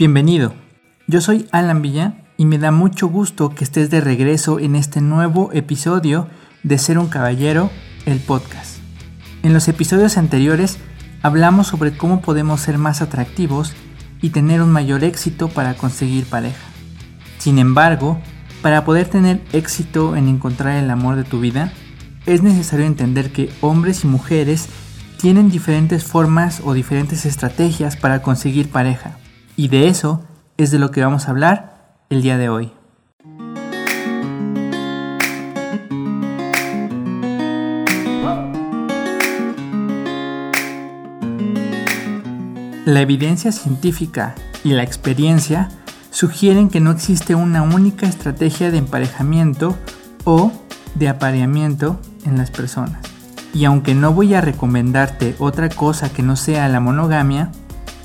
Bienvenido, yo soy Alan Villa y me da mucho gusto que estés de regreso en este nuevo episodio de Ser un Caballero, el podcast. En los episodios anteriores hablamos sobre cómo podemos ser más atractivos y tener un mayor éxito para conseguir pareja. Sin embargo, para poder tener éxito en encontrar el amor de tu vida, es necesario entender que hombres y mujeres tienen diferentes formas o diferentes estrategias para conseguir pareja. Y de eso es de lo que vamos a hablar el día de hoy. La evidencia científica y la experiencia sugieren que no existe una única estrategia de emparejamiento o de apareamiento en las personas. Y aunque no voy a recomendarte otra cosa que no sea la monogamia,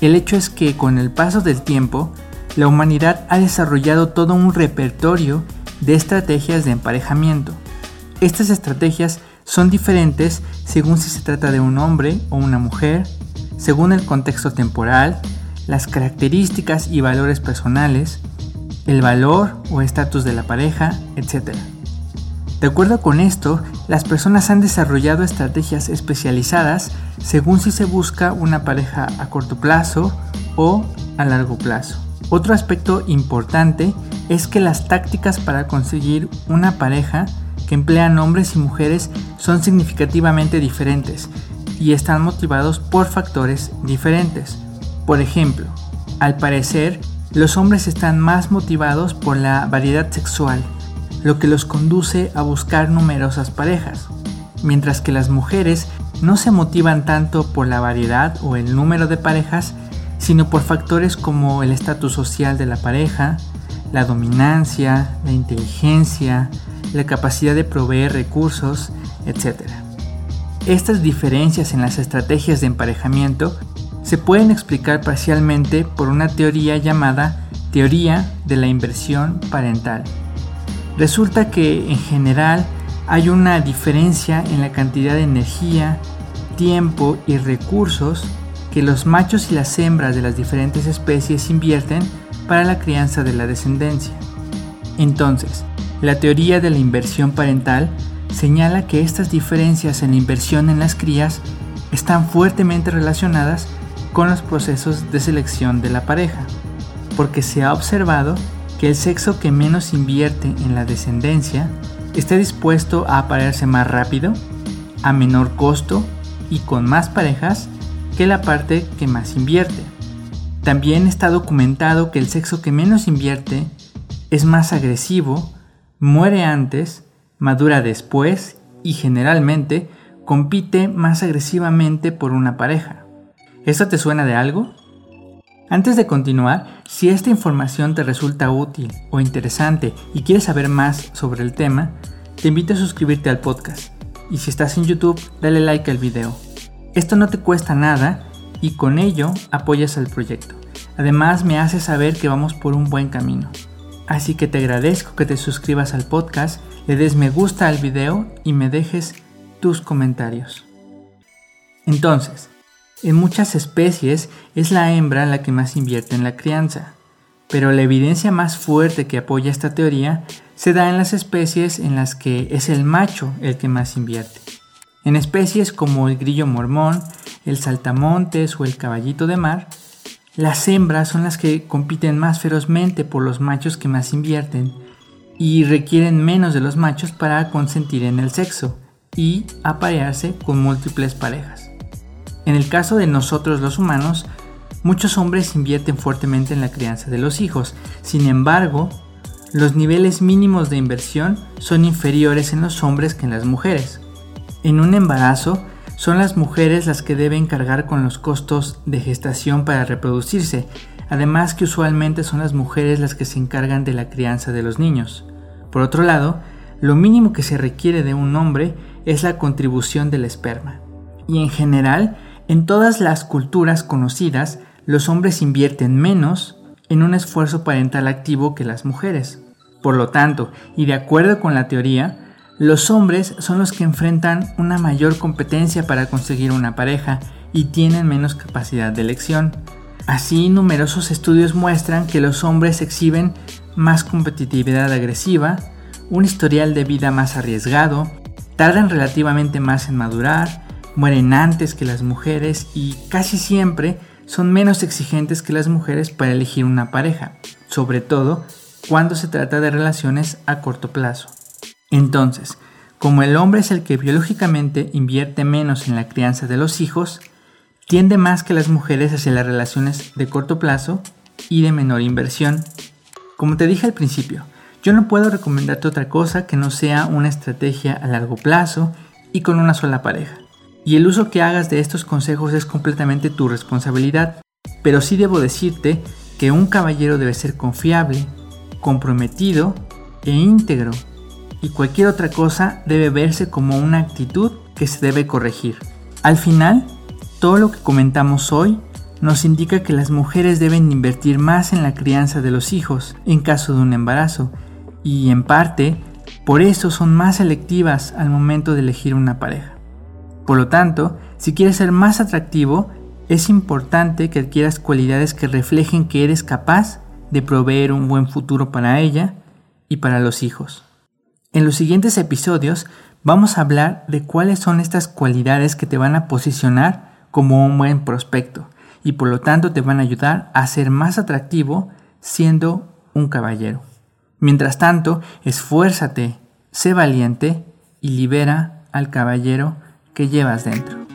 el hecho es que con el paso del tiempo, la humanidad ha desarrollado todo un repertorio de estrategias de emparejamiento. Estas estrategias son diferentes según si se trata de un hombre o una mujer, según el contexto temporal, las características y valores personales, el valor o estatus de la pareja, etc. De acuerdo con esto, las personas han desarrollado estrategias especializadas según si se busca una pareja a corto plazo o a largo plazo. Otro aspecto importante es que las tácticas para conseguir una pareja que emplean hombres y mujeres son significativamente diferentes y están motivados por factores diferentes. Por ejemplo, al parecer, los hombres están más motivados por la variedad sexual lo que los conduce a buscar numerosas parejas, mientras que las mujeres no se motivan tanto por la variedad o el número de parejas, sino por factores como el estatus social de la pareja, la dominancia, la inteligencia, la capacidad de proveer recursos, etc. Estas diferencias en las estrategias de emparejamiento se pueden explicar parcialmente por una teoría llamada teoría de la inversión parental. Resulta que en general hay una diferencia en la cantidad de energía, tiempo y recursos que los machos y las hembras de las diferentes especies invierten para la crianza de la descendencia. Entonces, la teoría de la inversión parental señala que estas diferencias en la inversión en las crías están fuertemente relacionadas con los procesos de selección de la pareja, porque se ha observado que el sexo que menos invierte en la descendencia está dispuesto a aparearse más rápido, a menor costo y con más parejas que la parte que más invierte. También está documentado que el sexo que menos invierte es más agresivo, muere antes, madura después y generalmente compite más agresivamente por una pareja. ¿Esto te suena de algo? Antes de continuar, si esta información te resulta útil o interesante y quieres saber más sobre el tema, te invito a suscribirte al podcast. Y si estás en YouTube, dale like al video. Esto no te cuesta nada y con ello apoyas al proyecto. Además me hace saber que vamos por un buen camino. Así que te agradezco que te suscribas al podcast, le des me gusta al video y me dejes tus comentarios. Entonces, en muchas especies es la hembra la que más invierte en la crianza, pero la evidencia más fuerte que apoya esta teoría se da en las especies en las que es el macho el que más invierte. En especies como el grillo mormón, el saltamontes o el caballito de mar, las hembras son las que compiten más ferozmente por los machos que más invierten y requieren menos de los machos para consentir en el sexo y aparearse con múltiples parejas. En el caso de nosotros los humanos, muchos hombres invierten fuertemente en la crianza de los hijos. Sin embargo, los niveles mínimos de inversión son inferiores en los hombres que en las mujeres. En un embarazo, son las mujeres las que deben cargar con los costos de gestación para reproducirse, además que usualmente son las mujeres las que se encargan de la crianza de los niños. Por otro lado, lo mínimo que se requiere de un hombre es la contribución del esperma. Y en general, en todas las culturas conocidas, los hombres invierten menos en un esfuerzo parental activo que las mujeres. Por lo tanto, y de acuerdo con la teoría, los hombres son los que enfrentan una mayor competencia para conseguir una pareja y tienen menos capacidad de elección. Así, numerosos estudios muestran que los hombres exhiben más competitividad agresiva, un historial de vida más arriesgado, tardan relativamente más en madurar, mueren antes que las mujeres y casi siempre son menos exigentes que las mujeres para elegir una pareja, sobre todo cuando se trata de relaciones a corto plazo. Entonces, como el hombre es el que biológicamente invierte menos en la crianza de los hijos, tiende más que las mujeres hacia las relaciones de corto plazo y de menor inversión. Como te dije al principio, yo no puedo recomendarte otra cosa que no sea una estrategia a largo plazo y con una sola pareja. Y el uso que hagas de estos consejos es completamente tu responsabilidad, pero sí debo decirte que un caballero debe ser confiable, comprometido e íntegro, y cualquier otra cosa debe verse como una actitud que se debe corregir. Al final, todo lo que comentamos hoy nos indica que las mujeres deben invertir más en la crianza de los hijos en caso de un embarazo y en parte por eso son más selectivas al momento de elegir una pareja. Por lo tanto, si quieres ser más atractivo, es importante que adquieras cualidades que reflejen que eres capaz de proveer un buen futuro para ella y para los hijos. En los siguientes episodios vamos a hablar de cuáles son estas cualidades que te van a posicionar como un buen prospecto y por lo tanto te van a ayudar a ser más atractivo siendo un caballero. Mientras tanto, esfuérzate, sé valiente y libera al caballero que llevas dentro.